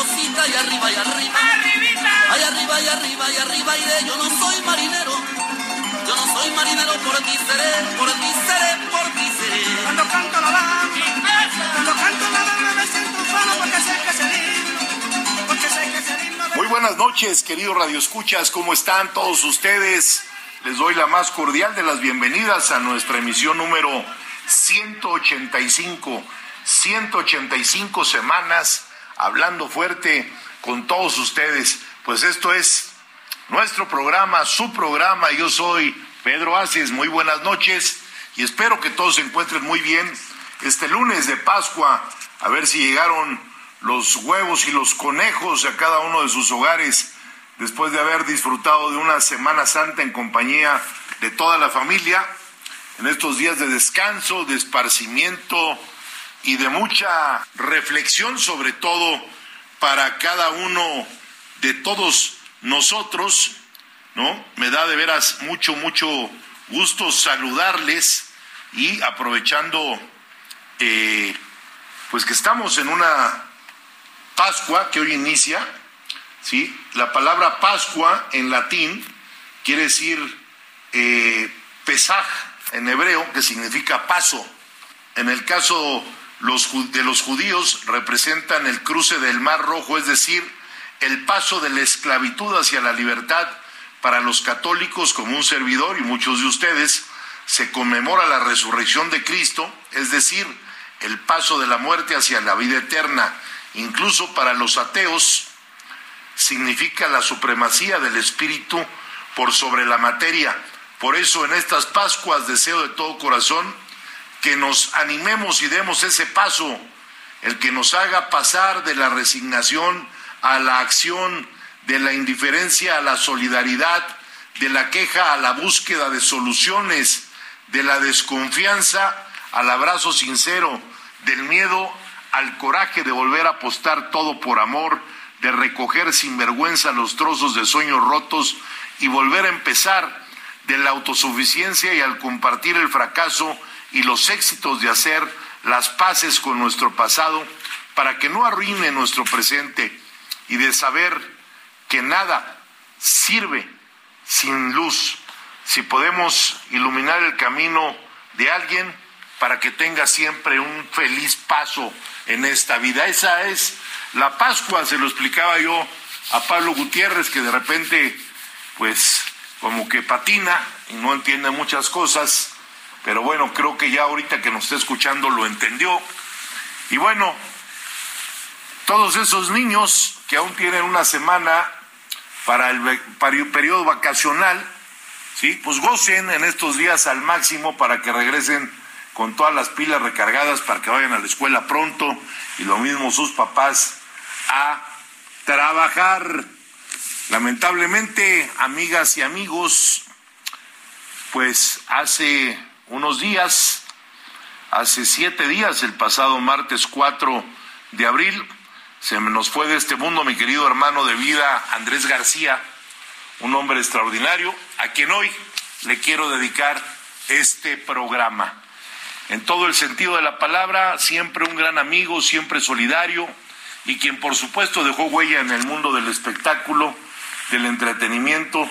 Cosita y arriba y arriba. Ay, arriba y arriba y arriba y de yo no soy marinero. Yo no soy marinero, por ti seré, por ti seré, por ti seré. Cuando canto la bamba, cuando canto la bamba me siento porque sé que porque sé que de Muy buenas noches, queridos radioescuchas, ¿cómo están todos ustedes? Les doy la más cordial de las bienvenidas a nuestra emisión número 185, 185 semanas hablando fuerte con todos ustedes. Pues esto es nuestro programa, su programa. Yo soy Pedro Aces, muy buenas noches y espero que todos se encuentren muy bien este lunes de Pascua. A ver si llegaron los huevos y los conejos a cada uno de sus hogares después de haber disfrutado de una Semana Santa en compañía de toda la familia, en estos días de descanso, de esparcimiento y de mucha reflexión, sobre todo para cada uno de todos nosotros, ¿no? Me da de veras mucho, mucho gusto saludarles y aprovechando, eh, pues que estamos en una Pascua que hoy inicia, ¿sí? La palabra Pascua en latín quiere decir eh, pesaj en hebreo, que significa paso. En el caso los, de los judíos representan el cruce del Mar Rojo, es decir, el paso de la esclavitud hacia la libertad. Para los católicos, como un servidor y muchos de ustedes, se conmemora la resurrección de Cristo, es decir, el paso de la muerte hacia la vida eterna. Incluso para los ateos, significa la supremacía del espíritu por sobre la materia. Por eso en estas Pascuas deseo de todo corazón que nos animemos y demos ese paso, el que nos haga pasar de la resignación a la acción, de la indiferencia a la solidaridad, de la queja a la búsqueda de soluciones, de la desconfianza al abrazo sincero, del miedo al coraje de volver a apostar todo por amor, de recoger sin vergüenza los trozos de sueños rotos y volver a empezar de la autosuficiencia y al compartir el fracaso y los éxitos de hacer las paces con nuestro pasado para que no arruine nuestro presente y de saber que nada sirve sin luz. Si podemos iluminar el camino de alguien para que tenga siempre un feliz paso en esta vida. Esa es la Pascua, se lo explicaba yo a Pablo Gutiérrez, que de repente, pues, como que patina y no entiende muchas cosas, pero bueno, creo que ya ahorita que nos está escuchando lo entendió. Y bueno, todos esos niños que aún tienen una semana para el peri- periodo vacacional, ¿sí? pues gocen en estos días al máximo para que regresen con todas las pilas recargadas para que vayan a la escuela pronto y lo mismo sus papás a trabajar. Lamentablemente, amigas y amigos, pues hace unos días, hace siete días, el pasado martes 4 de abril, se nos fue de este mundo mi querido hermano de vida Andrés García, un hombre extraordinario, a quien hoy le quiero dedicar este programa. En todo el sentido de la palabra, siempre un gran amigo, siempre solidario y quien por supuesto dejó huella en el mundo del espectáculo, del entretenimiento,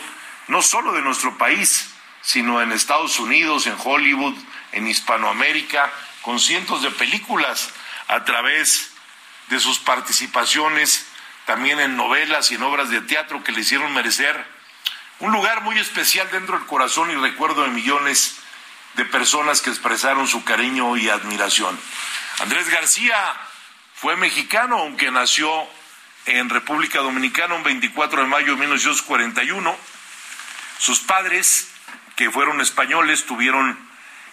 no solo de nuestro país, sino en Estados Unidos, en Hollywood, en Hispanoamérica, con cientos de películas a través de sus participaciones también en novelas y en obras de teatro que le hicieron merecer un lugar muy especial dentro del corazón y recuerdo de millones de personas que expresaron su cariño y admiración. Andrés García fue mexicano, aunque nació en República Dominicana un 24 de mayo de 1941. Sus padres, que fueron españoles, tuvieron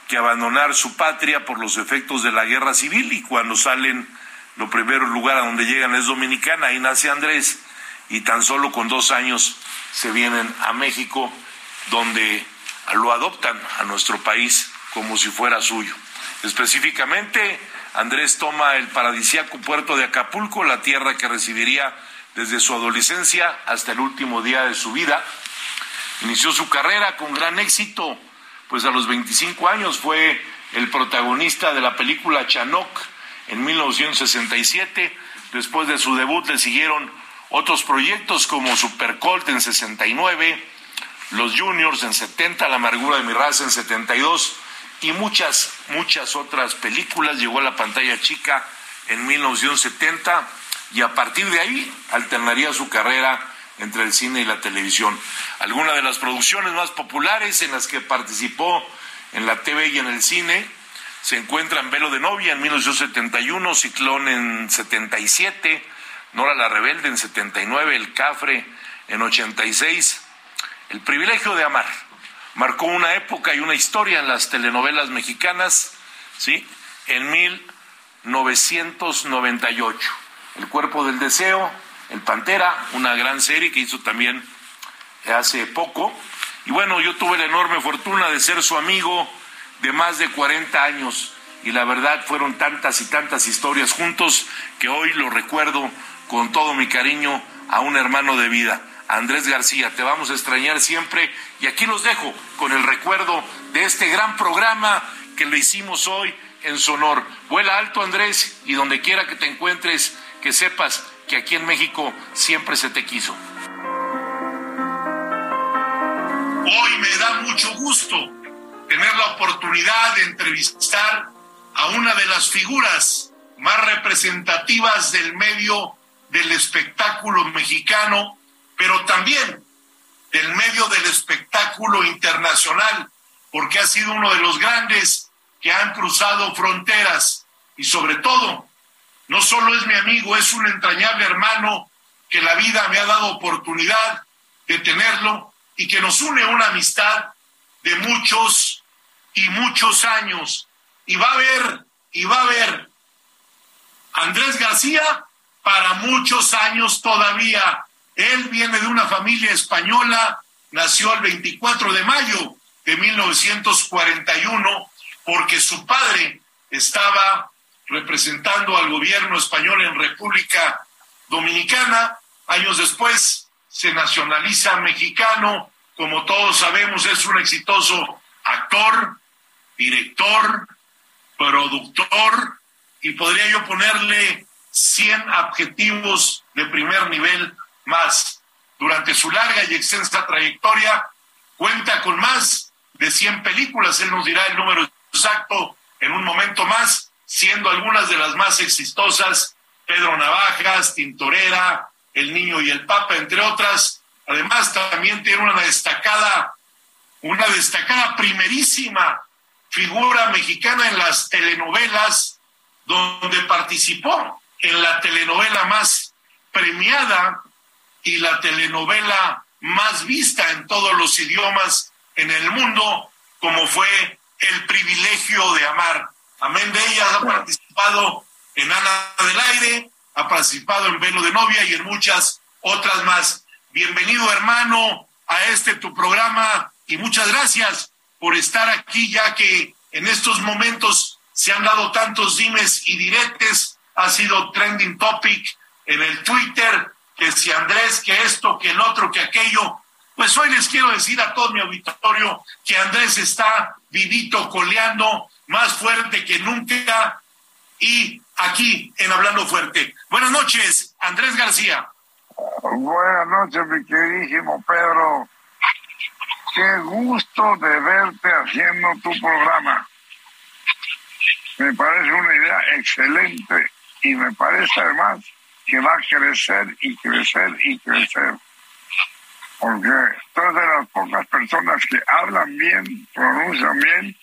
que abandonar su patria por los efectos de la guerra civil y cuando salen, lo primero lugar a donde llegan es Dominicana, ahí nace Andrés y tan solo con dos años se vienen a México, donde lo adoptan a nuestro país como si fuera suyo. Específicamente, Andrés toma el paradisíaco puerto de Acapulco, la tierra que recibiría desde su adolescencia hasta el último día de su vida. Inició su carrera con gran éxito, pues a los 25 años fue el protagonista de la película Chanoc en 1967. Después de su debut le siguieron otros proyectos como Supercolt en 69, Los Juniors en 70, La amargura de mi raza en 72 y muchas, muchas otras películas. Llegó a la pantalla chica en 1970 y a partir de ahí alternaría su carrera entre el cine y la televisión. Algunas de las producciones más populares en las que participó en la TV y en el cine se encuentran Velo de novia en 1971, Ciclón en 77, Nora la Rebelde en 79, El Cafre en 86, El privilegio de amar. Marcó una época y una historia en las telenovelas mexicanas, ¿sí? En 1998. El cuerpo del deseo, El Pantera, una gran serie que hizo también hace poco. Y bueno, yo tuve la enorme fortuna de ser su amigo de más de 40 años y la verdad fueron tantas y tantas historias juntos que hoy lo recuerdo con todo mi cariño a un hermano de vida, Andrés García. Te vamos a extrañar siempre y aquí los dejo con el recuerdo de este gran programa que le hicimos hoy en su honor. Vuela alto, Andrés, y donde quiera que te encuentres, que sepas que aquí en México siempre se te quiso. Hoy me da mucho gusto tener la oportunidad de entrevistar a una de las figuras más representativas del medio del espectáculo mexicano, pero también del medio del espectáculo internacional, porque ha sido uno de los grandes que han cruzado fronteras y sobre todo, no solo es mi amigo, es un entrañable hermano que la vida me ha dado oportunidad de tenerlo y que nos une una amistad de muchos y muchos años. Y va a haber, y va a haber Andrés García para muchos años todavía. Él viene de una familia española, nació el 24 de mayo de 1941, porque su padre estaba representando al gobierno español en República Dominicana. Años después se nacionaliza mexicano, como todos sabemos, es un exitoso actor, director, productor, y podría yo ponerle 100 adjetivos de primer nivel más. Durante su larga y extensa trayectoria, cuenta con más de 100 películas, él nos dirá el número exacto en un momento más, siendo algunas de las más exitosas, Pedro Navajas, Tintorera, El Niño y el Papa, entre otras. Además, también tiene una destacada, una destacada primerísima figura mexicana en las telenovelas donde participó en la telenovela más premiada y la telenovela más vista en todos los idiomas en el mundo, como fue El privilegio de amar. Amén de ella ha participado en Ana del Aire, ha participado en Velo de Novia y en muchas otras más. Bienvenido hermano a este tu programa y muchas gracias por estar aquí ya que en estos momentos se han dado tantos dimes y diretes ha sido trending topic en el Twitter, que si Andrés, que esto, que el otro, que aquello. Pues hoy les quiero decir a todo mi auditorio que Andrés está vivito, coleando, más fuerte que nunca y aquí en Hablando Fuerte. Buenas noches, Andrés García. Buenas noches, mi queridísimo Pedro. Qué gusto de verte haciendo tu programa. Me parece una idea excelente y me parece además que va a crecer y crecer y crecer. Porque tú eres de las pocas personas que hablan bien, pronuncian bien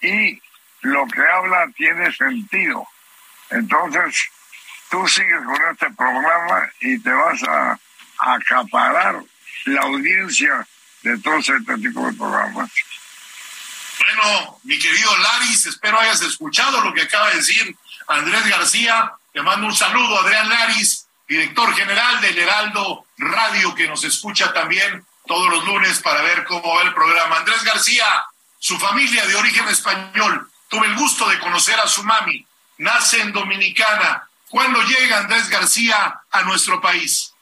y lo que habla tiene sentido. Entonces, tú sigues con este programa y te vas a, acaparar la audiencia de todos este tipo de programas. Bueno, mi querido Laris, espero hayas escuchado lo que acaba de decir Andrés García. Te mando un saludo, Adrián Laris, director general del Heraldo Radio, que nos escucha también todos los lunes para ver cómo va el programa. Andrés García, su familia de origen español, tuve el gusto de conocer a su mami, nace en Dominicana. ¿Cuándo llega Andrés García a nuestro país?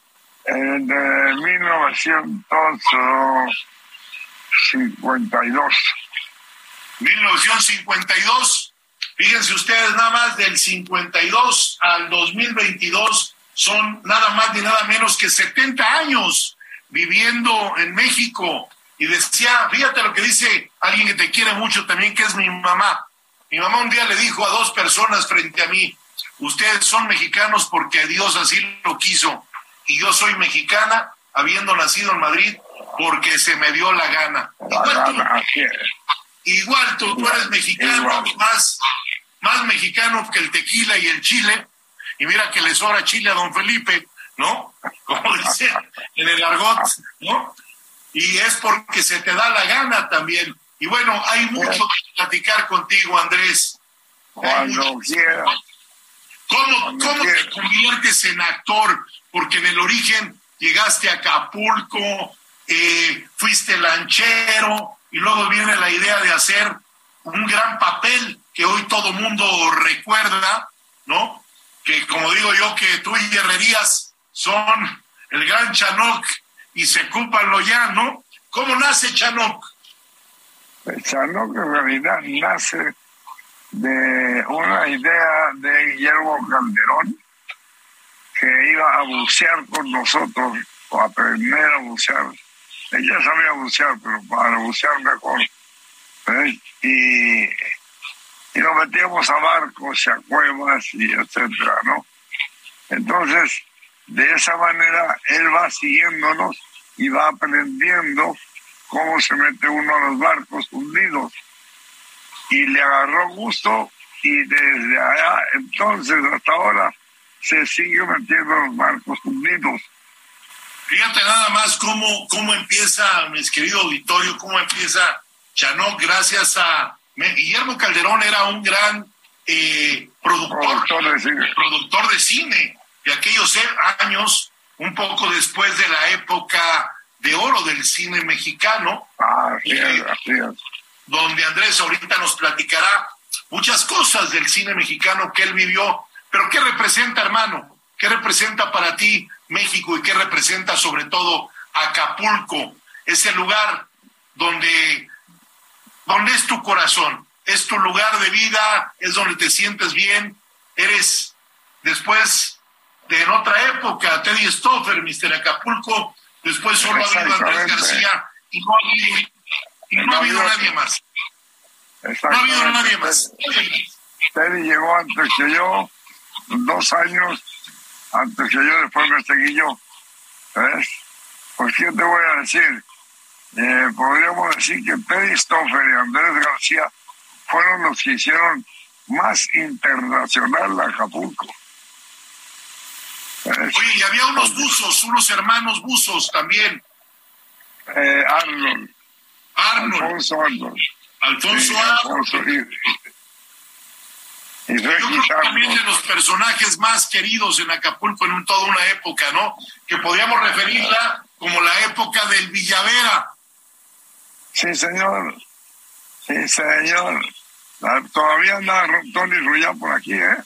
En 1952. 1952. Fíjense ustedes, nada más del 52 al 2022 son nada más ni nada menos que 70 años viviendo en México. Y decía, fíjate lo que dice alguien que te quiere mucho también, que es mi mamá. Mi mamá un día le dijo a dos personas frente a mí, ustedes son mexicanos porque Dios así lo quiso. Y yo soy mexicana, habiendo nacido en Madrid, porque se me dio la gana. Igual tú, igual tú, tú eres mexicano, más, más mexicano que el tequila y el chile. Y mira que le sobra chile a don Felipe, ¿no? Como dice en el argot, ¿no? Y es porque se te da la gana también. Y bueno, hay mucho que platicar contigo, Andrés. Cuando quiera. ¿Cómo, cómo te conviertes en actor? Porque en el origen llegaste a Acapulco, eh, fuiste lanchero, y luego viene la idea de hacer un gran papel que hoy todo mundo recuerda, ¿no? Que como digo yo, que tú y Herrerías son el gran Chanoc y se ocupan lo ya, ¿no? ¿Cómo nace Chanoc? Chanoc en realidad nace de una idea de Guillermo Calderón que iba a bucear con nosotros o aprender a bucear. Ella sabía bucear, pero para bucear mejor. Y, y nos metíamos a barcos y a cuevas y etcétera, ¿no? Entonces, de esa manera, él va siguiéndonos y va aprendiendo cómo se mete uno a los barcos hundidos y le agarró gusto y desde allá entonces hasta ahora se sigue metiendo en los barcos hundidos. Fíjate nada más cómo, cómo empieza, mis querido auditorio, cómo empieza Chanok gracias a... Guillermo Calderón era un gran eh, productor, productor de, cine. productor de cine de aquellos años, un poco después de la época de oro del cine mexicano. Así es, así es donde Andrés ahorita nos platicará muchas cosas del cine mexicano que él vivió. Pero ¿qué representa, hermano? ¿Qué representa para ti México y qué representa sobre todo Acapulco? Ese lugar donde, donde es tu corazón, es tu lugar de vida, es donde te sientes bien, eres después de en otra época, Teddy Stoffer, Mister Acapulco, después solo ha habido Andrés García y no ha habido y no ha habido nadie más. No ha habido nadie más. Teddy llegó antes que yo, dos años antes que yo, después me seguí yo. ¿Ves? Pues, ¿qué te voy a decir? Eh, podríamos decir que Teddy Stoffer y Andrés García fueron los que hicieron más internacional Acapulco. Oye, y había unos buzos, unos hermanos buzos también. Eh, Arnold. Arnold. Alfonso Arnold. Alfonso Sí, Arnold. Y, y Yo creo que también de los personajes más queridos en Acapulco en un- toda una época, ¿no? Que podríamos referirla como la época del Villavera. Sí, señor. Sí, señor. Ah, Todavía anda Tony Rullán por aquí, ¿eh?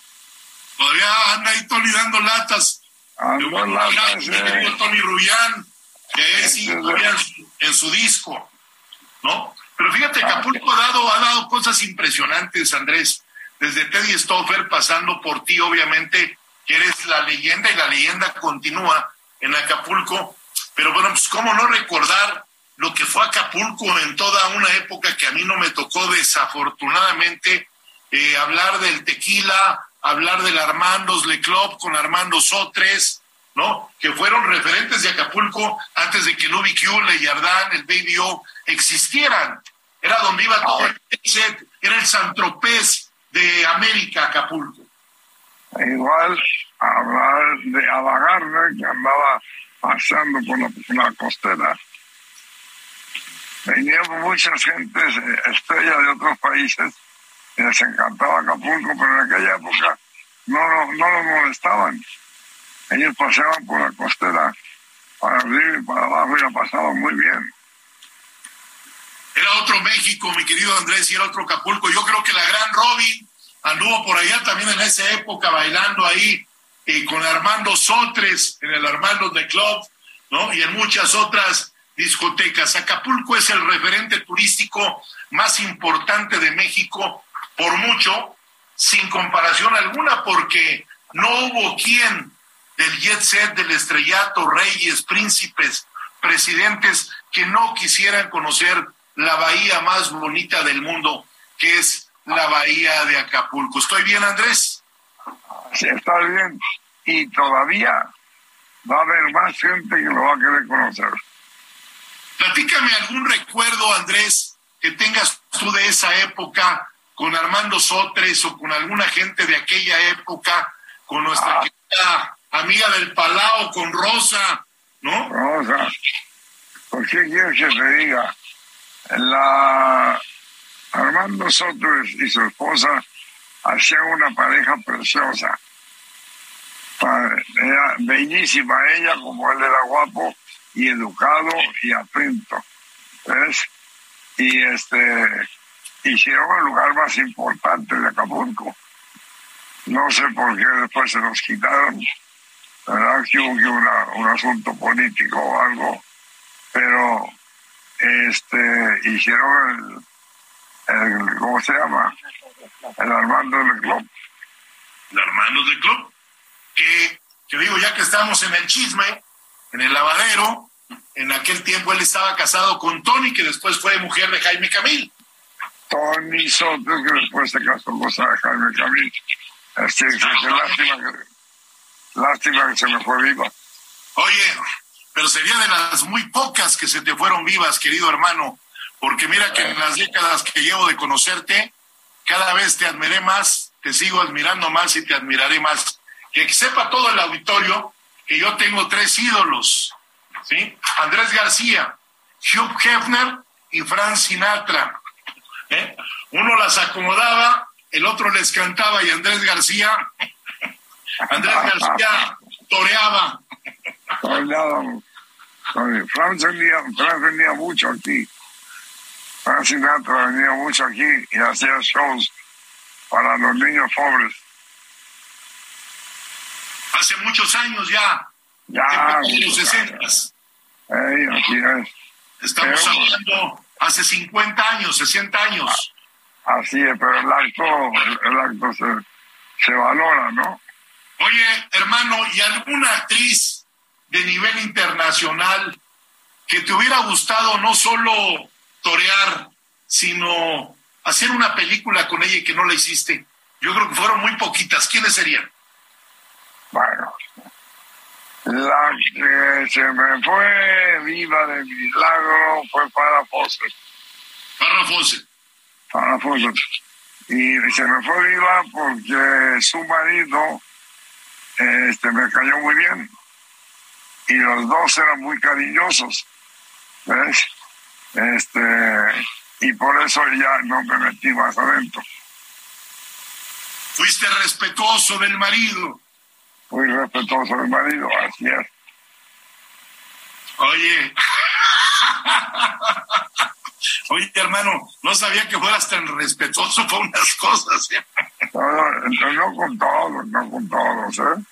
Todavía anda ahí Tony dando latas. En latas, Mi querido. Tony Rullán. que sí en su disco, ¿no? Pero fíjate, Acapulco ha dado, ha dado cosas impresionantes, Andrés, desde Teddy Stoffer, pasando por ti, obviamente, que eres la leyenda y la leyenda continúa en Acapulco. Pero bueno, pues cómo no recordar lo que fue Acapulco en toda una época que a mí no me tocó desafortunadamente eh, hablar del tequila, hablar del Armandos Le Club con Armando Sotres, ¿no? Que fueron referentes de Acapulco antes de que el UBQ, Le Yardán, el Baby O existieran. Era donde iba todo el set, era el Santropés de América, Acapulco. Igual hablar de Abagarra, que andaba pasando por la, costera. Venían muchas gentes, eh, estrellas de otros países, les encantaba Acapulco, pero en aquella época no, no los molestaban. Ellos paseaban por la costera para arriba y para abajo y la pasaban muy bien. Era otro México, mi querido Andrés, y era otro Acapulco. Yo creo que la gran Robin anduvo por allá también en esa época bailando ahí eh, con Armando Sotres en el Armando de Club, ¿no? Y en muchas otras discotecas. Acapulco es el referente turístico más importante de México por mucho, sin comparación alguna, porque no hubo quien del jet set, del estrellato, reyes, príncipes, presidentes, que no quisieran conocer la bahía más bonita del mundo, que es la bahía de Acapulco. ¿Estoy bien, Andrés? Sí, está bien. Y todavía va a haber más gente que lo va a querer conocer. Platícame algún recuerdo, Andrés, que tengas tú de esa época con Armando Sotres o con alguna gente de aquella época, con nuestra ah. amiga del Palau, con Rosa, ¿no? Rosa. ¿Por qué quieres que te diga? La Armando Soto y su esposa hacían una pareja preciosa. Era bellísima ella, como él era guapo y educado y atento. ¿Ves? Y este hicieron el lugar más importante de Acapulco. No sé por qué después se los quitaron. ¿Verdad? Que hubo un asunto político o algo. Pero este, hicieron el, ¿cómo se llama? El Armando del Club. El Armando del Club. Que, que digo, ya que estamos en el chisme, en el lavadero, en aquel tiempo él estaba casado con Tony, que después fue mujer de Jaime Camil. Tony Soto, que después se casó con Jaime Camil. Este, lástima, que, lástima que se me fue viva. Oye, pero sería de las muy pocas que se te fueron vivas, querido hermano, porque mira que en las décadas que llevo de conocerte, cada vez te admiré más, te sigo admirando más y te admiraré más. Que sepa todo el auditorio que yo tengo tres ídolos, ¿sí? Andrés García, Hugh Hefner y Frank Sinatra. ¿Eh? Uno las acomodaba, el otro les cantaba y Andrés García, Andrés García toreaba. Fran venía, mucho aquí. Fran Sinatra venía mucho aquí y hacía shows para los niños pobres. Hace muchos años ya. Ya. En los 60. Estamos hablando hace 50 años, 60 años. Así es, pero el acto, el acto se, se valora, ¿no? Oye, hermano, ¿y alguna actriz de nivel internacional que te hubiera gustado no solo torear, sino hacer una película con ella y que no la hiciste? Yo creo que fueron muy poquitas. ¿Quiénes serían? Bueno, la que se me fue viva de milagro fue para Fosse. Para Fosse. Para Fosse. Y se me fue viva porque su marido este, me cayó muy bien y los dos eran muy cariñosos, ¿ves? Este, y por eso ya no me metí más adentro. Fuiste respetuoso del marido. Fui respetuoso del marido, así es. Oye, oye hermano, no sabía que fueras tan respetuoso con unas cosas. ¿eh? No, no, con todos, no con todos, ¿eh?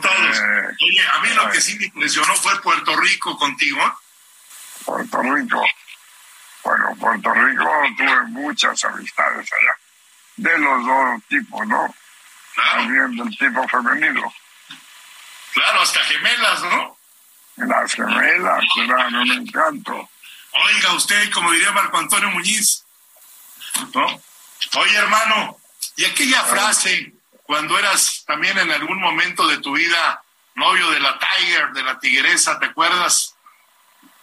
todos. Eh, Oye, a mí lo que sí me impresionó fue Puerto Rico contigo. Puerto Rico. Bueno, Puerto Rico tuve muchas amistades allá. De los dos tipos, ¿no? Claro, También del tipo femenino. Claro, hasta gemelas, ¿no? Las gemelas eran un encanto. Oiga usted, como diría Marco Antonio Muñiz, ¿no? Oye, hermano, y aquella frase, cuando eras también en algún momento de tu vida novio de la Tiger, de la tigresa, ¿te acuerdas?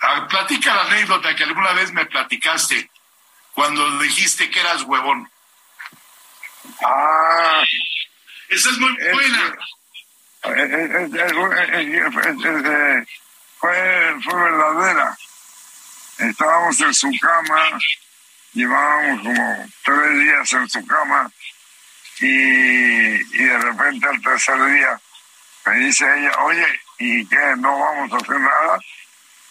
Ah, platica la anécdota que alguna vez me platicaste cuando dijiste que eras huevón. Ah, Esa es muy buena. Fue, fue verdadera. Estábamos en su cama, llevábamos como tres días en su cama y, y de repente al tercer día me dice ella, oye, ¿y qué? ¿No vamos a hacer nada?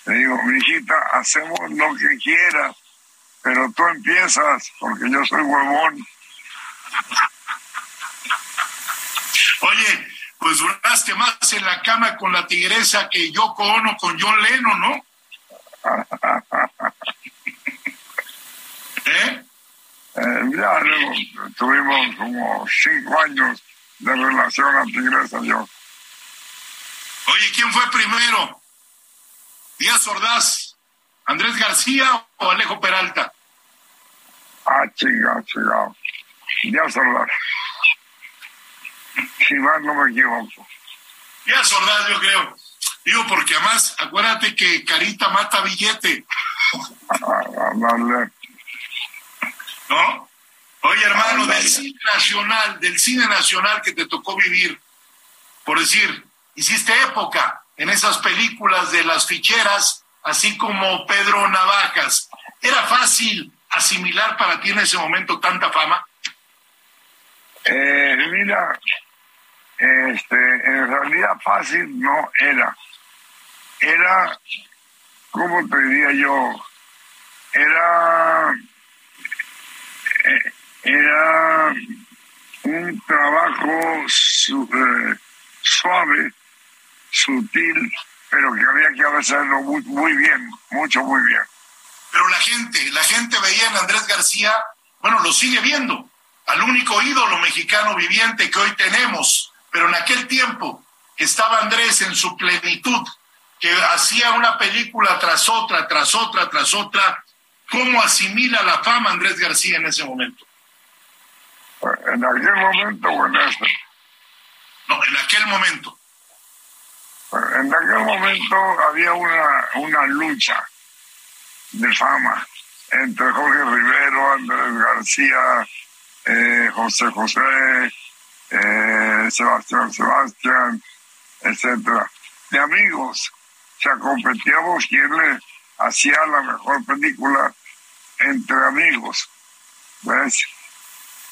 Le digo, mi hijita, hacemos lo que quieras, pero tú empiezas porque yo soy huevón. Oye, pues duraste más en la cama con la tigresa que yo Ono con John Lennon, ¿no? ¿Eh? Eh, ya luego tuvimos como cinco años de relación a Tigresa yo. Oye, ¿quién fue primero? ¿Díaz Ordaz, Andrés García o Alejo Peralta? Ah, chica, chica. Ya solas. Si más no me equivoco. Díaz Ordaz, yo creo. Digo, porque además, acuérdate que Carita mata billete, A, a darle. ¿no? Oye, hermano, del cine nacional, del cine nacional que te tocó vivir, por decir, hiciste época en esas películas de las ficheras, así como Pedro Navajas. ¿Era fácil asimilar para ti en ese momento tanta fama? Eh, mira, este, en realidad fácil no era. Era, ¿cómo te diría yo? Era, eh, era un trabajo eh, suave, sutil, pero que había que hacerlo muy, muy bien, mucho, muy bien. Pero la gente, la gente veía en Andrés García, bueno, lo sigue viendo, al único ídolo mexicano viviente que hoy tenemos, pero en aquel tiempo estaba Andrés en su plenitud, que hacía una película tras otra, tras otra, tras otra. ¿Cómo asimila la fama Andrés García en ese momento? En aquel momento, bueno, este, No, en aquel momento. En aquel momento había una, una lucha de fama entre Jorge Rivero, Andrés García, eh, José José, eh, Sebastián Sebastián, etcétera, de amigos. O sea, competíamos quién le hacía la mejor película entre amigos. ¿Ves?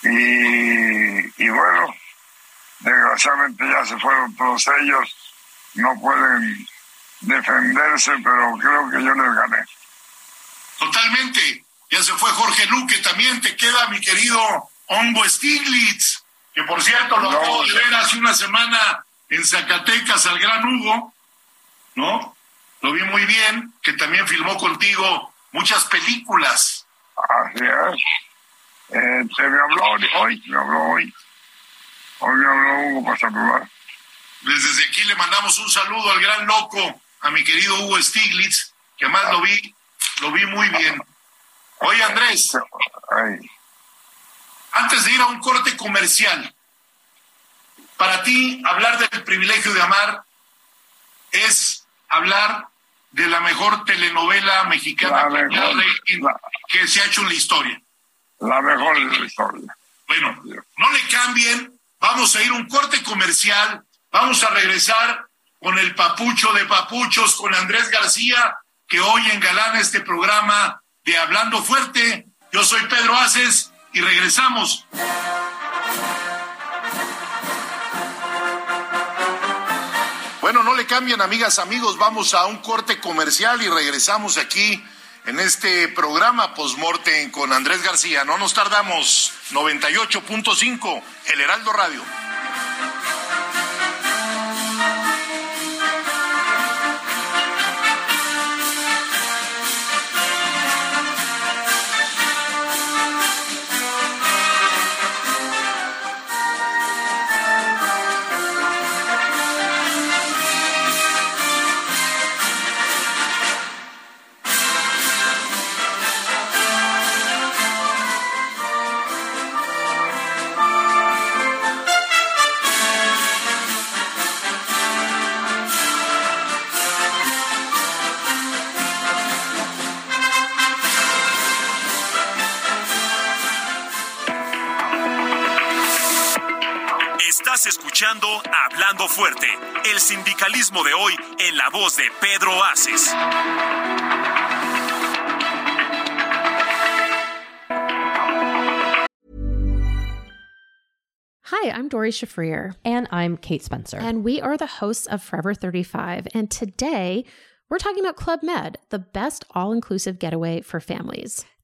Y, y bueno, desgraciadamente ya se fueron todos ellos, no pueden defenderse, pero creo que yo les gané. Totalmente. Ya se fue Jorge Luque, también te queda mi querido Hongo Stiglitz, que por cierto lo No. acabo de ver hace una semana en Zacatecas al gran Hugo, ¿no? Lo vi muy bien, que también filmó contigo muchas películas. Así es. Eh, se me habló hoy, me habló hoy. Hoy me habló Hugo para saludar. Desde aquí le mandamos un saludo al gran loco, a mi querido Hugo Stiglitz, que además lo vi, lo vi muy bien. Oye Andrés, Ay, antes de ir a un corte comercial, para ti hablar del privilegio de amar es hablar de la mejor telenovela mexicana mejor, la- que se ha hecho en la historia. la mejor de la historia. Bueno, no le cambien, vamos a ir a un corte comercial, vamos a regresar con el papucho de papuchos, con Andrés García, que hoy engalana este programa de Hablando Fuerte. Yo soy Pedro Aces y regresamos. Bueno, no le cambien, amigas, amigos. Vamos a un corte comercial y regresamos aquí en este programa Postmortem con Andrés García. No nos tardamos. 98.5, El Heraldo Radio. Escuchando Hablando Fuerte, el sindicalismo de hoy en la voz de Pedro Aces. Hi, I'm Dory Shafrir. And I'm Kate Spencer. And we are the hosts of Forever 35. And today we're talking about Club Med, the best all inclusive getaway for families.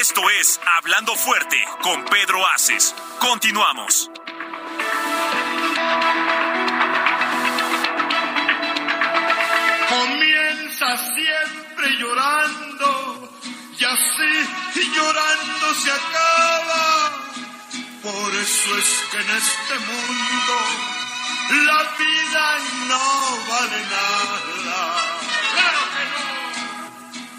Esto es Hablando Fuerte con Pedro Aces. Continuamos. Comienza siempre llorando y así llorando se acaba. Por eso es que en este mundo la vida no vale nada.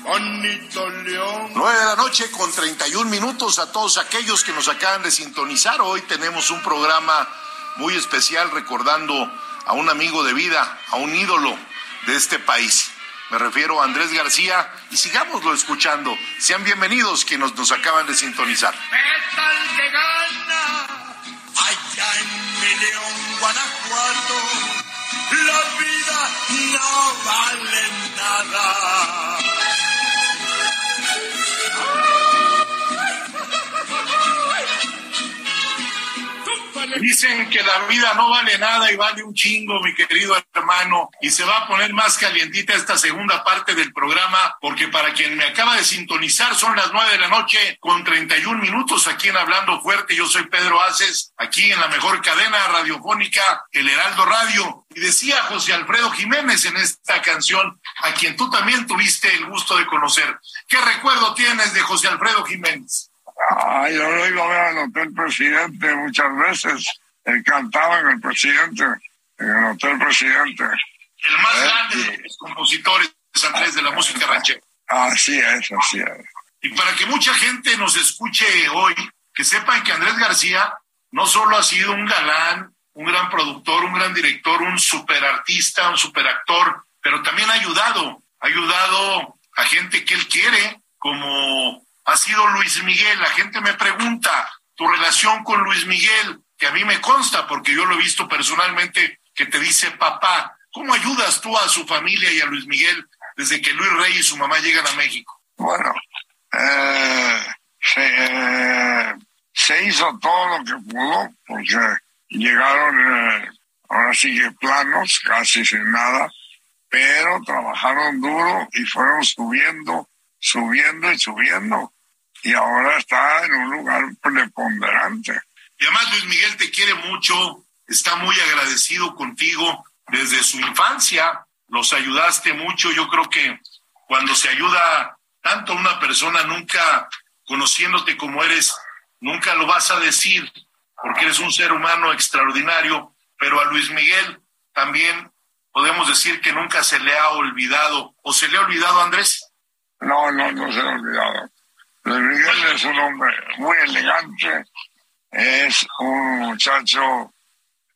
Bonito León. 9 de la noche con 31 minutos a todos aquellos que nos acaban de sintonizar. Hoy tenemos un programa muy especial recordando a un amigo de vida, a un ídolo de este país. Me refiero a Andrés García y sigámoslo escuchando. Sean bienvenidos quienes nos acaban de sintonizar. ¿Qué tal que gana? Allá en mi León, Guanajuato, la vida no vale nada. Dicen que la vida no vale nada y vale un chingo, mi querido hermano, y se va a poner más calientita esta segunda parte del programa, porque para quien me acaba de sintonizar son las nueve de la noche con 31 minutos aquí en Hablando Fuerte. Yo soy Pedro Aces, aquí en la mejor cadena radiofónica, El Heraldo Radio. Y decía José Alfredo Jiménez en esta canción, a quien tú también tuviste el gusto de conocer. ¿Qué recuerdo tienes de José Alfredo Jiménez? Ah, yo lo iba a ver al Hotel Presidente muchas veces. Él cantaba en el Presidente, en el Hotel Presidente. El más Eh, grande de los compositores, Andrés, de la música ranchera. Así es, así es. Y para que mucha gente nos escuche hoy, que sepan que Andrés García no solo ha sido un galán, un gran productor, un gran director, un superartista, un superactor, pero también ha ayudado, ha ayudado a gente que él quiere, como ha sido Luis Miguel. La gente me pregunta tu relación con Luis Miguel, que a mí me consta porque yo lo he visto personalmente, que te dice papá. ¿Cómo ayudas tú a su familia y a Luis Miguel desde que Luis Rey y su mamá llegan a México? Bueno, eh, se, eh, hizo todo lo que pudo porque llegaron, eh, ahora sí que planos, casi sin nada, pero trabajaron duro y fueron subiendo, subiendo y subiendo. Y ahora está en un lugar preponderante. Y además Luis Miguel te quiere mucho, está muy agradecido contigo desde su infancia, los ayudaste mucho, yo creo que cuando se ayuda tanto a una persona, nunca conociéndote como eres, nunca lo vas a decir, porque eres un ser humano extraordinario, pero a Luis Miguel también podemos decir que nunca se le ha olvidado, o se le ha olvidado Andrés. No, no, no se ha olvidado. Luis Miguel es un hombre muy elegante, es un muchacho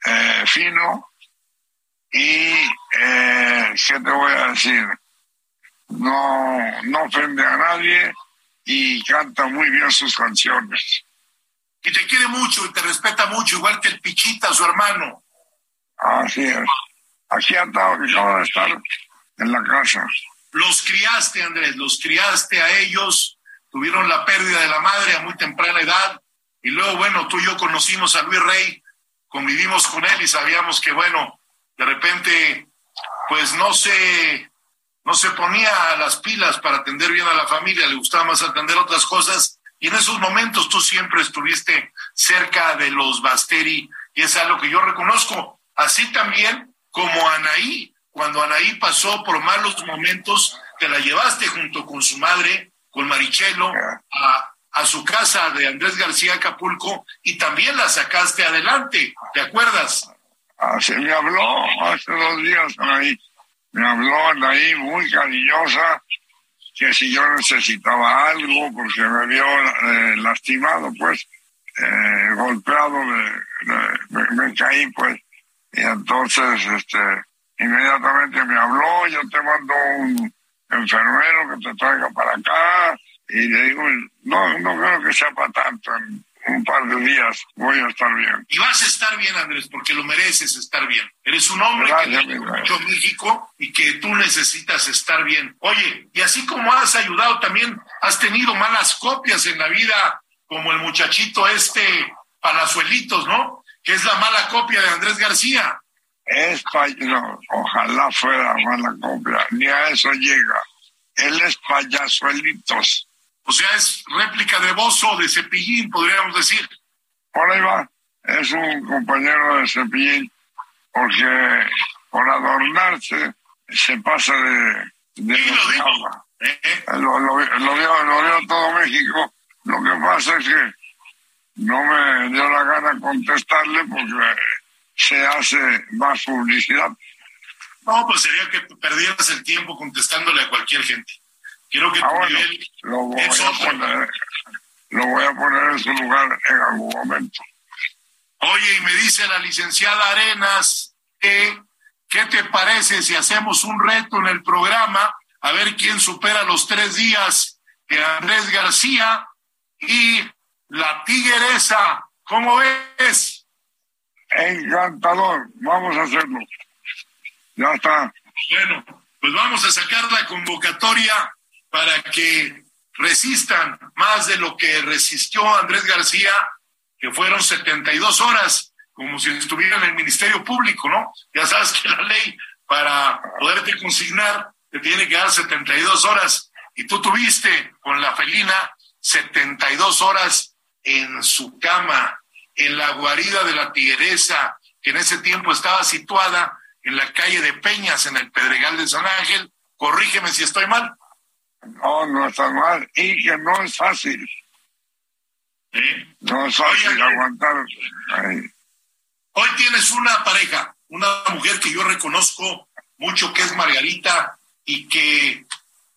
eh, fino y, eh, ¿qué te voy a decir? No, no ofende a nadie y canta muy bien sus canciones. Y te quiere mucho y te respeta mucho, igual que el Pichita, su hermano. Así es. Aquí andaba, que acaba de estar en la casa. Los criaste, Andrés, los criaste a ellos, tuvieron la pérdida de la madre a muy temprana edad, y luego, bueno, tú y yo conocimos a Luis Rey, convivimos con él y sabíamos que, bueno, de repente, pues no se, no se ponía a las pilas para atender bien a la familia, le gustaba más atender otras cosas, y en esos momentos tú siempre estuviste cerca de los Basteri, y es algo que yo reconozco, así también como Anaí, cuando Anaí pasó por malos momentos, te la llevaste junto con su madre, con Marichelo, a, a su casa de Andrés García Acapulco y también la sacaste adelante, ¿te acuerdas? Así me habló hace dos días ahí. Me habló ahí muy cariñosa que si yo necesitaba algo porque me vio eh, lastimado, pues, eh, golpeado, me, me, caí, pues. Y entonces, este, inmediatamente me habló, yo te mando un enfermero que te traiga para acá. Y le digo, no, no creo que sea para tanto, en un par de días voy a estar bien. Y vas a estar bien, Andrés, porque lo mereces estar bien. Eres un hombre que que mucho México y que tú necesitas estar bien. Oye, y así como has ayudado, también has tenido malas copias en la vida, como el muchachito este Palazuelitos, ¿no? Que es la mala copia de Andrés García. Es no, ojalá fuera mala copia, ni a eso llega. Él es payasuelitos. O sea, es réplica de Bozo, de Cepillín, podríamos decir. Por ahí va. Es un compañero de Cepillín, porque por adornarse se pasa de, de lo, ¿Eh? Lo, lo, lo, vio, lo vio todo México. Lo que pasa es que no me dio la gana contestarle porque se hace más publicidad. No, pues sería que perdieras el tiempo contestándole a cualquier gente. Quiero que ah, lo voy, a poner, lo voy a poner en su lugar en algún momento. Oye, y me dice la licenciada Arenas, ¿qué te parece si hacemos un reto en el programa a ver quién supera los tres días de Andrés García y la tigresa? ¿Cómo ves? Encantador, vamos a hacerlo. Ya está. Bueno, pues vamos a sacar la convocatoria para que resistan más de lo que resistió Andrés García, que fueron 72 horas, como si estuviera en el Ministerio Público, ¿no? Ya sabes que la ley para poderte consignar te tiene que dar 72 horas y tú tuviste con la felina 72 horas en su cama, en la guarida de la tigresa, que en ese tiempo estaba situada en la calle de Peñas, en el Pedregal de San Ángel. Corrígeme si estoy mal. No, no está mal. Y que no es fácil. No es fácil aguantar. Hoy tienes una pareja, una mujer que yo reconozco mucho, que es Margarita, y que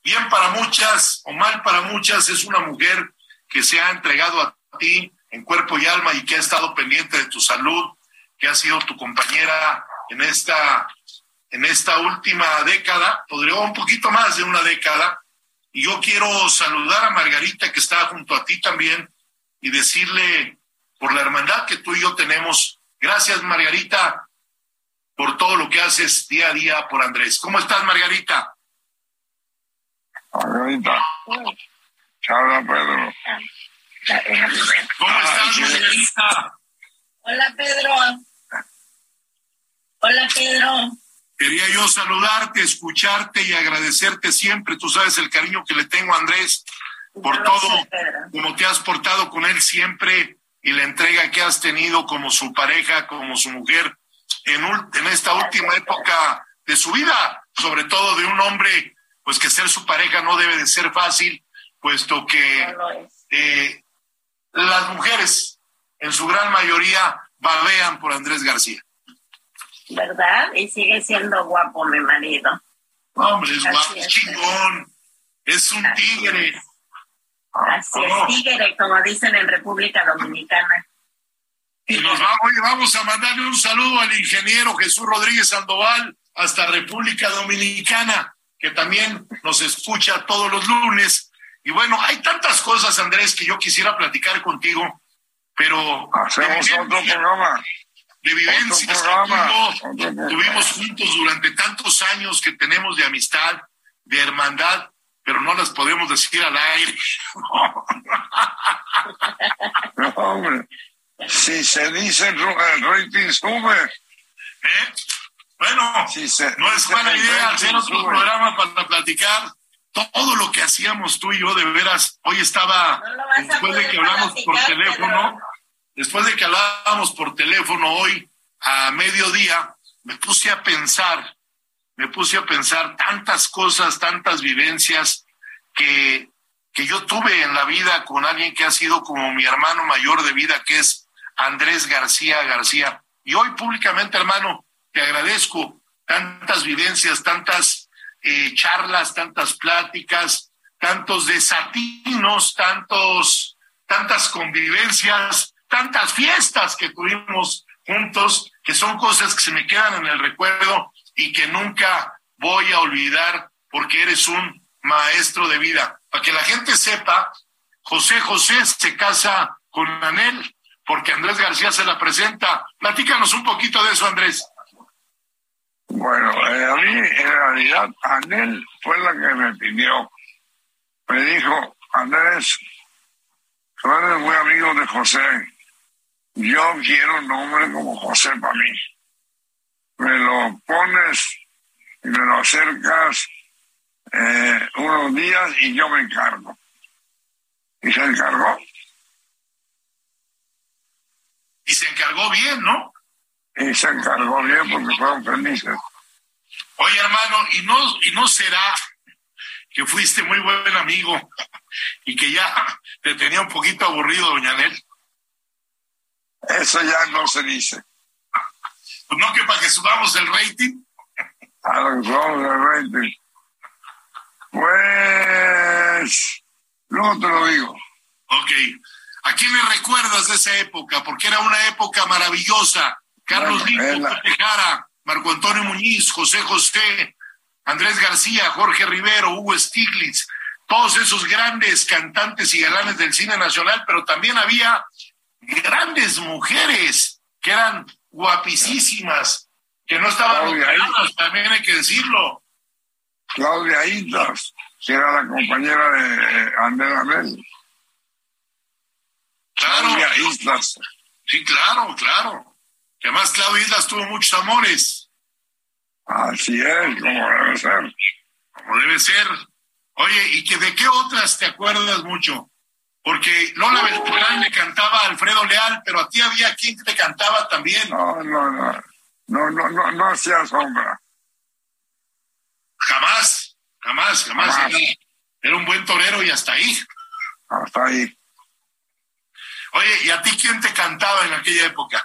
bien para muchas o mal para muchas es una mujer que se ha entregado a ti en cuerpo y alma y que ha estado pendiente de tu salud, que ha sido tu compañera en esta, en esta última década, podría un poquito más de una década, y yo quiero saludar a Margarita, que está junto a ti también, y decirle por la hermandad que tú y yo tenemos. Gracias, Margarita, por todo lo que haces día a día por Andrés. ¿Cómo estás, Margarita? Margarita. Habla Pedro. ¿Cómo estás, Margarita? Hola, Pedro. Hola, Pedro. Quería yo saludarte, escucharte y agradecerte siempre. Tú sabes el cariño que le tengo a Andrés por todo, como te has portado con él siempre y la entrega que has tenido como su pareja, como su mujer en, en esta última época de su vida, sobre todo de un hombre, pues que ser su pareja no debe de ser fácil, puesto que eh, las mujeres en su gran mayoría babean por Andrés García. ¿verdad? Y sigue siendo guapo mi marido. Hombre, es guapo, es. chingón. Es un tigre. Así es, tigre, como dicen en República Dominicana. Y nos vamos, vamos a mandarle un saludo al ingeniero Jesús Rodríguez Sandoval hasta República Dominicana, que también nos escucha todos los lunes. Y bueno, hay tantas cosas, Andrés, que yo quisiera platicar contigo, pero... Hacemos otro programa de vivencias que tuvimos juntos durante tantos años que tenemos de amistad, de hermandad, pero no las podemos decir al aire. no, hombre. Si se dice el rating sube. ¿Eh? Bueno, no es buena idea hacer otro programa para platicar todo lo que hacíamos tú y yo, de veras. Hoy estaba, después de que hablamos por teléfono, después de que hablábamos por teléfono hoy a mediodía, me puse a pensar, me puse a pensar tantas cosas, tantas vivencias que que yo tuve en la vida con alguien que ha sido como mi hermano mayor de vida, que es Andrés García García. Y hoy públicamente, hermano, te agradezco tantas vivencias, tantas eh, charlas, tantas pláticas, tantos desatinos, tantos, tantas convivencias, tantas fiestas que tuvimos juntos, que son cosas que se me quedan en el recuerdo y que nunca voy a olvidar porque eres un maestro de vida. Para que la gente sepa, José José se casa con Anel porque Andrés García se la presenta. Platícanos un poquito de eso, Andrés. Bueno, eh, a mí en realidad Anel fue la que me pidió. Me dijo, Andrés, tú eres muy amigo de José. Yo quiero un nombre como José para mí. Me lo pones y me lo acercas eh, unos días y yo me encargo. Y se encargó. Y se encargó bien, ¿no? Y se encargó bien porque fueron felices. Oye, hermano, ¿y no, ¿y no será que fuiste muy buen amigo y que ya te tenía un poquito aburrido, doña Nel? Eso ya no se dice. Pues no que para que subamos el rating. A lo que subamos el rating. Pues, luego te lo digo. Ok. ¿A quién le recuerdas de esa época? Porque era una época maravillosa. Carlos Bueno, Lito, la- Tejara, Marco Antonio Muñiz, José José, Andrés García, Jorge Rivero, Hugo Stiglitz, todos esos grandes cantantes y galanes del cine nacional, pero también había grandes mujeres que eran guapísimas, que no estaban operadas, también hay que decirlo. Claudia Islas, que era la compañera de eh, Anel. Claro, Claudia Islas. sí, claro, claro. Que además Claudia Islas tuvo muchos amores. Así es, como debe ser. como debe ser. Oye, ¿y que de qué otras te acuerdas mucho? Porque Lola Beltrán le cantaba a Alfredo Leal, pero a ti había quien te cantaba también. No, no, no. No, no, no, no hacía sombra. Jamás, jamás, jamás. Jamás. Era, era un buen torero y hasta ahí. Hasta ahí. Oye, ¿y a ti quién te cantaba en aquella época?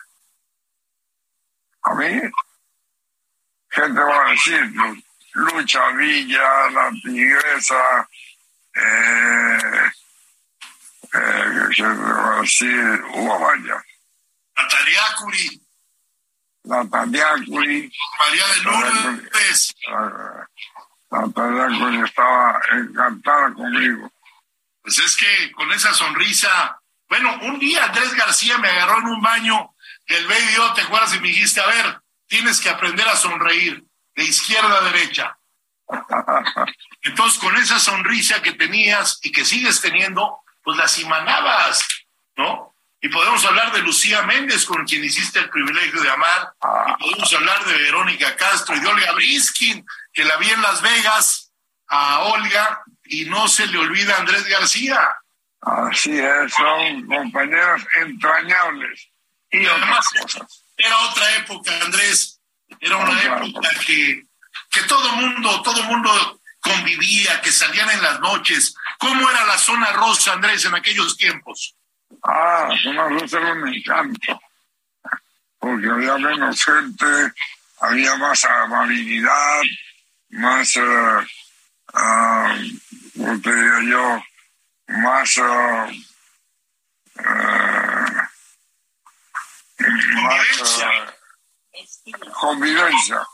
A mí, ¿qué te voy a decir? Lucha Villa, La Tigresa, eh, eh, ¿qué te voy a decir? Varias. Natalia Curi, La Taliacuri, María de Lourdes. la Taliacuri estaba encantada conmigo. Pues es que con esa sonrisa, bueno, un día Andrés García me agarró en un baño del medio, ¿te acuerdas? Y me dijiste, a ver, tienes que aprender a sonreír de izquierda a derecha. Entonces, con esa sonrisa que tenías y que sigues teniendo, pues las emanabas, ¿no? Y podemos hablar de Lucía Méndez, con quien hiciste el privilegio de amar, y podemos hablar de Verónica Castro y de Olga Briskin, que la vi en Las Vegas, a Olga, y no se le olvida a Andrés García. Así es, son compañeras entrañables. Y además era otra época, Andrés. Era una época que, que todo mundo, todo mundo convivía, que salían en las noches. ¿Cómo era la zona rosa, Andrés, en aquellos tiempos? Ah, una luz era un encanto. Porque había menos gente, había más amabilidad, más, ah, ¿cómo te diría yo? Más, eh, eh, convivencia.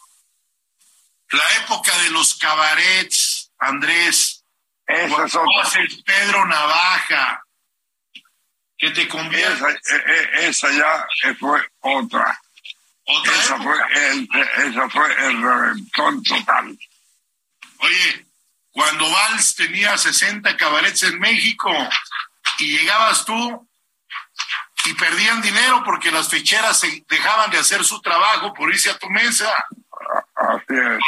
La época de los cabarets, Andrés. Esa es otra. haces Pedro Navaja, que te convierte Esa, eh, eh, esa ya fue otra. otra Esa época. fue el, eh, esa fue el reventón total. Oye, cuando Valls tenía 60 cabarets en México y llegabas tú y perdían dinero porque las ficheras se dejaban de hacer su trabajo por irse a tu mesa, Así es,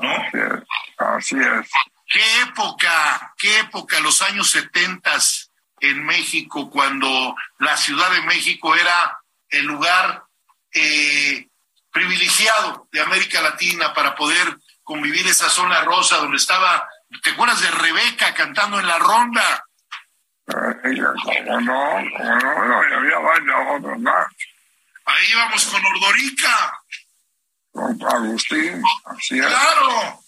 ¿no? así es, así es. ¿Qué época, qué época, los años 70 en México, cuando la Ciudad de México era el lugar eh, privilegiado de América Latina para poder convivir esa zona rosa donde estaba ¿Te acuerdas de Rebeca cantando en la ronda? ¿Cómo no? ¿Cómo no? no y había varios otros más. Ahí íbamos con Ordorica. Con Agustín, así es. Claro.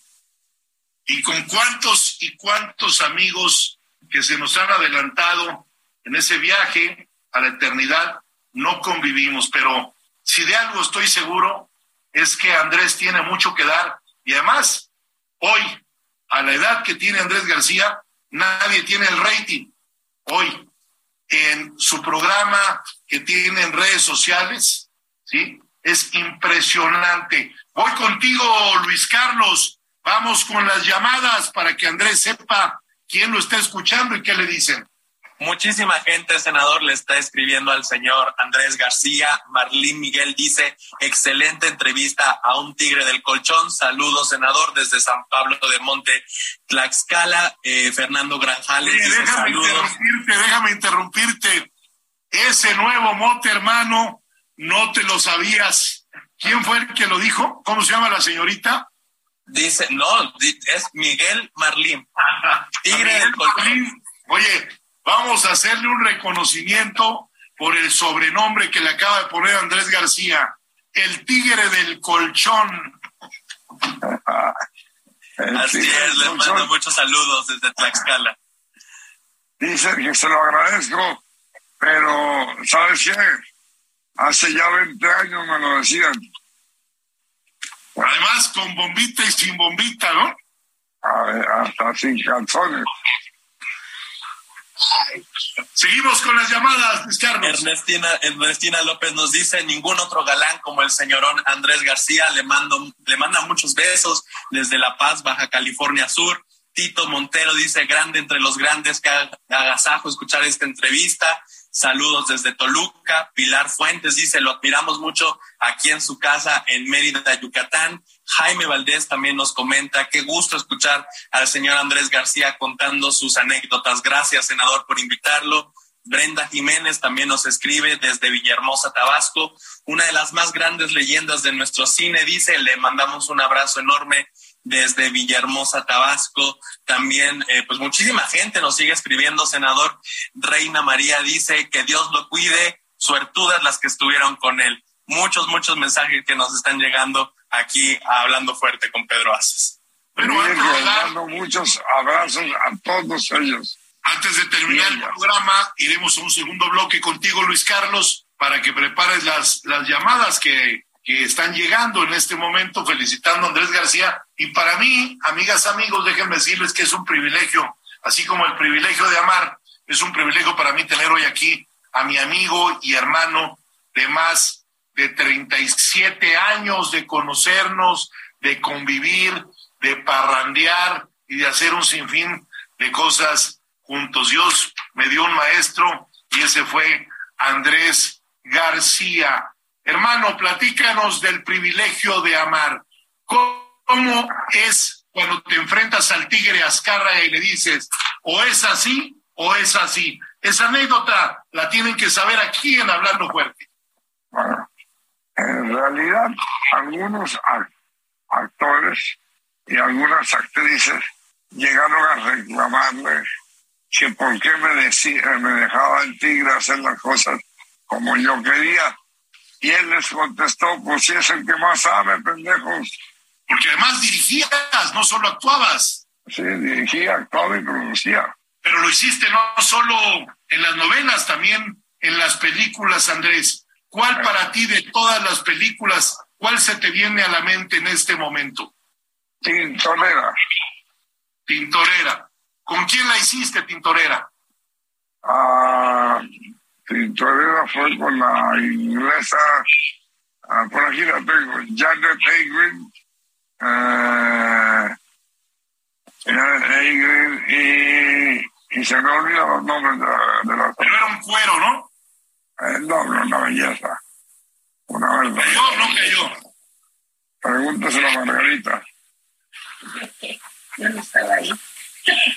¿Y con cuántos y cuántos amigos que se nos han adelantado en ese viaje a la eternidad no convivimos? Pero si de algo estoy seguro es que Andrés tiene mucho que dar y además hoy, a la edad que tiene Andrés García, nadie tiene el rating. Hoy, en su programa que tiene en redes sociales, ¿sí? Es impresionante. Voy contigo, Luis Carlos. Vamos con las llamadas para que Andrés sepa quién lo está escuchando y qué le dicen. Muchísima gente, senador, le está escribiendo al señor Andrés García. Marlín Miguel dice, excelente entrevista a un tigre del colchón. Saludos, senador, desde San Pablo de Monte, Tlaxcala. Eh, Fernando Granjales dice, déjame saludos. interrumpirte, déjame interrumpirte. Ese nuevo mote, hermano, no te lo sabías. ¿Quién fue el que lo dijo? ¿Cómo se llama la señorita? Dice, no, es Miguel Marlín. Tigre del colchón. Oye, vamos a hacerle un reconocimiento por el sobrenombre que le acaba de poner Andrés García. El tigre del colchón. Así es, les mando muchos saludos desde Tlaxcala. Dice que se lo agradezco, pero ¿sabes qué? Hace ya 20 años me lo decían. Además, con bombita y sin bombita, ¿no? A ver, hasta sin calzones. Seguimos con las llamadas, Luis Carlos. Ernestina, Ernestina López nos dice, ningún otro galán como el señorón Andrés García, le, mando, le manda muchos besos desde La Paz, Baja California Sur. Tito Montero dice, grande entre los grandes, que agasajo escuchar esta entrevista. Saludos desde Toluca. Pilar Fuentes dice, lo admiramos mucho aquí en su casa en Mérida, Yucatán. Jaime Valdés también nos comenta, qué gusto escuchar al señor Andrés García contando sus anécdotas. Gracias, senador, por invitarlo. Brenda Jiménez también nos escribe desde Villahermosa, Tabasco. Una de las más grandes leyendas de nuestro cine, dice, le mandamos un abrazo enorme desde Villahermosa, Tabasco. También, eh, pues muchísima gente nos sigue escribiendo, senador. Reina María dice que Dios lo cuide, suertudas las que estuvieron con él. Muchos, muchos mensajes que nos están llegando aquí hablando fuerte con Pedro Aces. Pero antes de dar- muchos abrazos a todos ellos. Antes de terminar el programa, iremos a un segundo bloque contigo, Luis Carlos, para que prepares las, las llamadas que, que están llegando en este momento, felicitando a Andrés García. Y para mí, amigas, amigos, déjenme decirles que es un privilegio, así como el privilegio de amar, es un privilegio para mí tener hoy aquí a mi amigo y hermano de más de 37 años de conocernos, de convivir, de parrandear y de hacer un sinfín de cosas juntos. Dios me dio un maestro y ese fue Andrés García. Hermano, platícanos del privilegio de amar. ¿Cómo es cuando te enfrentas al tigre Azcárraga y le dices, o es así o es así? Esa anécdota la tienen que saber aquí en Hablando Fuerte. En realidad, algunos ac- actores y algunas actrices llegaron a reclamarle que por qué me, decía, me dejaba el tigre hacer las cosas como yo quería. Y él les contestó, pues si es el que más sabe, pendejos. Porque además dirigías, no solo actuabas. Sí, dirigía, actuaba y producía. Pero lo hiciste no solo en las novelas, también en las películas, Andrés. ¿Cuál para ti de todas las películas, cuál se te viene a la mente en este momento? Tintorera. Tintorera. ¿Con quién la hiciste, Tintorera? Ah, Tintorera fue con la inglesa, ah, por aquí la tengo, Janet Agrin, eh, Janet Agrin y, y se me olvidan los nombres de, la- de las Pero era un cuero, ¿no? El nombre, una belleza. Una verdad. ¿Cayó no cayó? Pregúntaselo a Margarita. Yo no estaba ahí.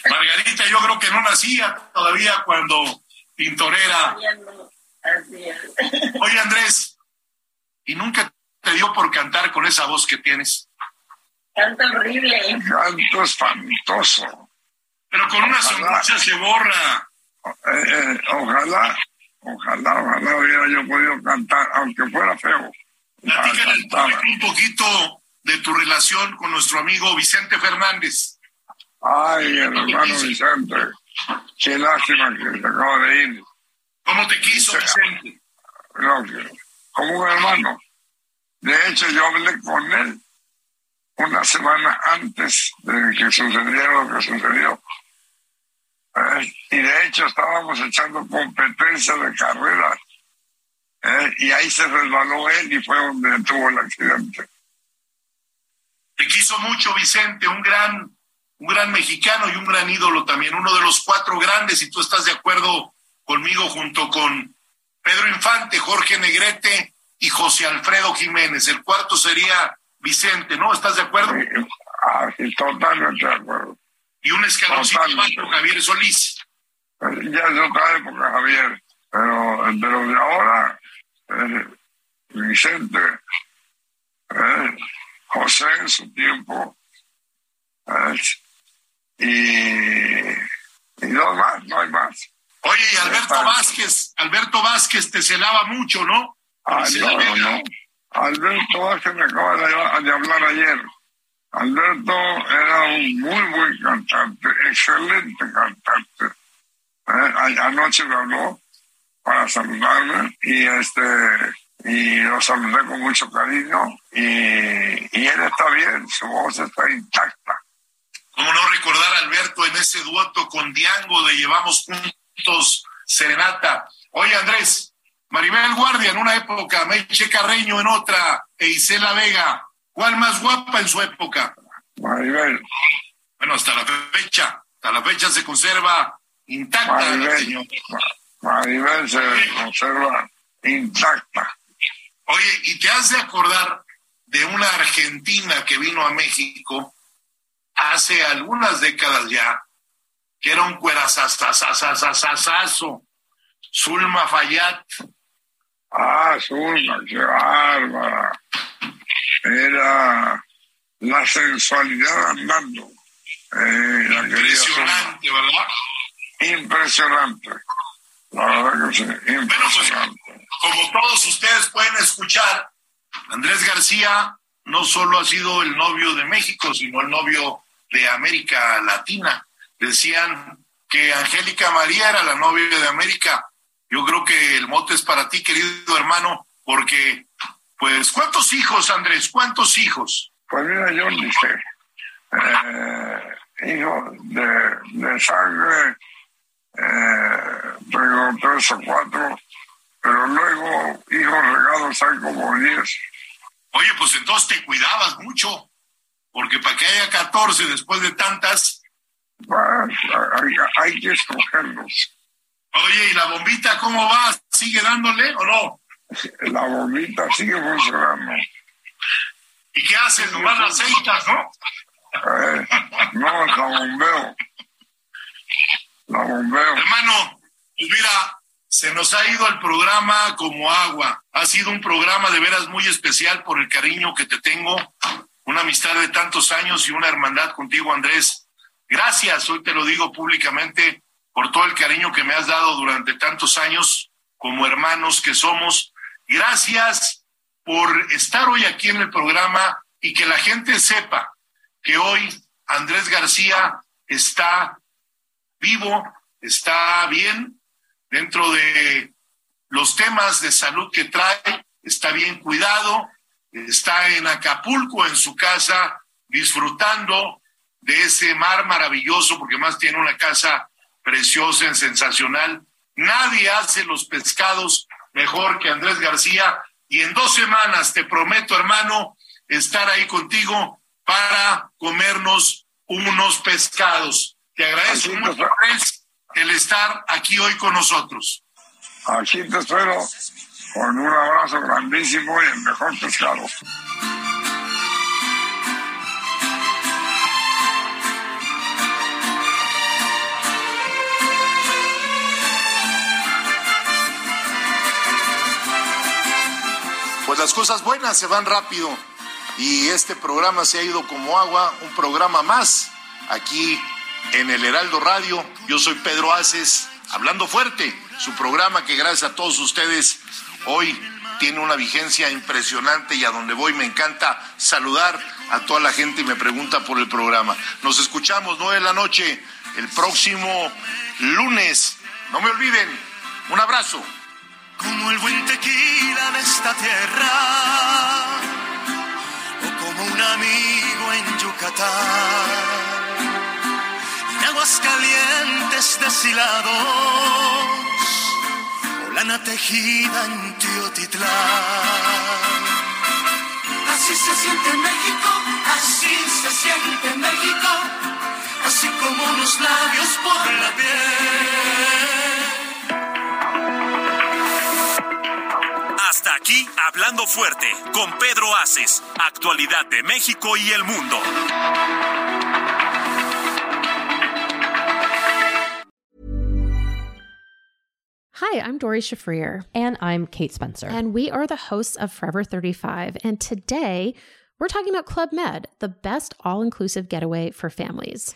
Margarita, yo creo que no nacía todavía cuando Tintorera. Es. Oye, Andrés, ¿y nunca te dio por cantar con esa voz que tienes? Canto horrible. Canto espantoso. Pero con una sonrisa se borra. Eh, eh, ojalá, ojalá, ojalá hubiera yo podido cantar, aunque fuera feo. Un poquito de tu relación con nuestro amigo Vicente Fernández. Ay, el hermano Vicente. Qué lástima que se acaba de ir. ¿Cómo te quiso Vicente? No, como un hermano. De hecho, yo hablé con él una semana antes de que sucediera lo que sucedió. Eh, y de hecho estábamos echando competencia de carrera. Eh, y ahí se resbaló él y fue donde tuvo el accidente. Te quiso mucho Vicente, un gran, un gran mexicano y un gran ídolo también, uno de los cuatro grandes, y tú estás de acuerdo conmigo junto con Pedro Infante, Jorge Negrete y José Alfredo Jiménez. El cuarto sería Vicente, ¿no? ¿Estás de acuerdo? Ah, sí, totalmente de acuerdo. Y un escaloncito más Javier Solís. Ya es otra época, Javier, pero, pero de ahora, eh, Vicente, eh, José en su tiempo, eh, y, y dos más, no hay más. Oye, y Alberto Vázquez, Alberto Vázquez te celaba mucho, ¿no? Ah, no, no. Alberto Vázquez me acaba de, hablar ayer. Alberto era un muy buen cantante, excelente cantante. Eh, anoche me habló para saludarme y este y lo saludé con mucho cariño y, y él está bien, su voz está intacta. ¿Cómo no recordar a Alberto en ese dueto con Diango de Llevamos Juntos Serenata? Oye Andrés, Maribel Guardia en una época, Meche Carreño en otra, e Isela Vega. ¿Cuál más guapa en su época? Maribel. Bueno, hasta la fecha, hasta la fecha se conserva intacta Maribel, Maribel se conserva intacta. Oye, ¿y te has de acordar de una argentina que vino a México hace algunas décadas ya, que era un cuerazazazazazazazo, Zulma Fayat? Ah, Zulma, qué bárbara. Era la sensualidad andando. Eh, Impresionante, ¿verdad? Impresionante. La verdad que sí, pues, impresionante. como todos ustedes pueden escuchar, Andrés García no solo ha sido el novio de México, sino el novio de América Latina. Decían que Angélica María era la novia de América yo creo que el mote es para ti, querido hermano, porque, pues, ¿cuántos hijos, Andrés? ¿Cuántos hijos? Pues mira, yo dije, eh, hijo de, de sangre, eh, tengo tres o cuatro, pero luego hijos regados hay como diez. Oye, pues entonces te cuidabas mucho, porque para que haya catorce después de tantas... Pues, hay, hay que escogerlos. Oye, ¿y la bombita cómo va? ¿Sigue dándole o no? La bombita sigue funcionando. ¿Y qué haces? Nomás las aceitas, ¿no? Eh, no, la bombeo. La bombeo. Hermano, pues mira, se nos ha ido el programa como agua. Ha sido un programa de veras muy especial por el cariño que te tengo, una amistad de tantos años y una hermandad contigo, Andrés. Gracias, hoy te lo digo públicamente por todo el cariño que me has dado durante tantos años como hermanos que somos. Gracias por estar hoy aquí en el programa y que la gente sepa que hoy Andrés García está vivo, está bien dentro de los temas de salud que trae, está bien cuidado, está en Acapulco, en su casa, disfrutando de ese mar maravilloso, porque más tiene una casa preciosa, sensacional. Nadie hace los pescados mejor que Andrés García y en dos semanas te prometo, hermano, estar ahí contigo para comernos unos pescados. Te agradezco mucho, Andrés, el estar aquí hoy con nosotros. Aquí te espero con un abrazo grandísimo y el mejor pescado. Pues las cosas buenas se van rápido. y este programa se ha ido como agua, un programa más aquí en el Heraldo Radio. Yo soy Pedro Aces, hablando fuerte, su programa que gracias a todos ustedes hoy tiene una vigencia impresionante y a donde voy me encanta saludar a toda la gente y me pregunta por el programa. Nos escuchamos nueve de la noche el próximo lunes. No me olviden. Un abrazo. Como el buen tequila de esta tierra, o como un amigo en Yucatán, en aguas calientes deshilados, o lana tejida en Teotitlán. Así se siente México, así se siente México, así como unos labios por la piel. Hasta aquí, Hablando Fuerte, con Pedro Aces, actualidad de México y el mundo. Hi, I'm Dory Shafrir. And I'm Kate Spencer. And we are the hosts of Forever 35. And today, we're talking about Club Med, the best all inclusive getaway for families.